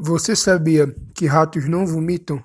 Você sabia que ratos não vomitam?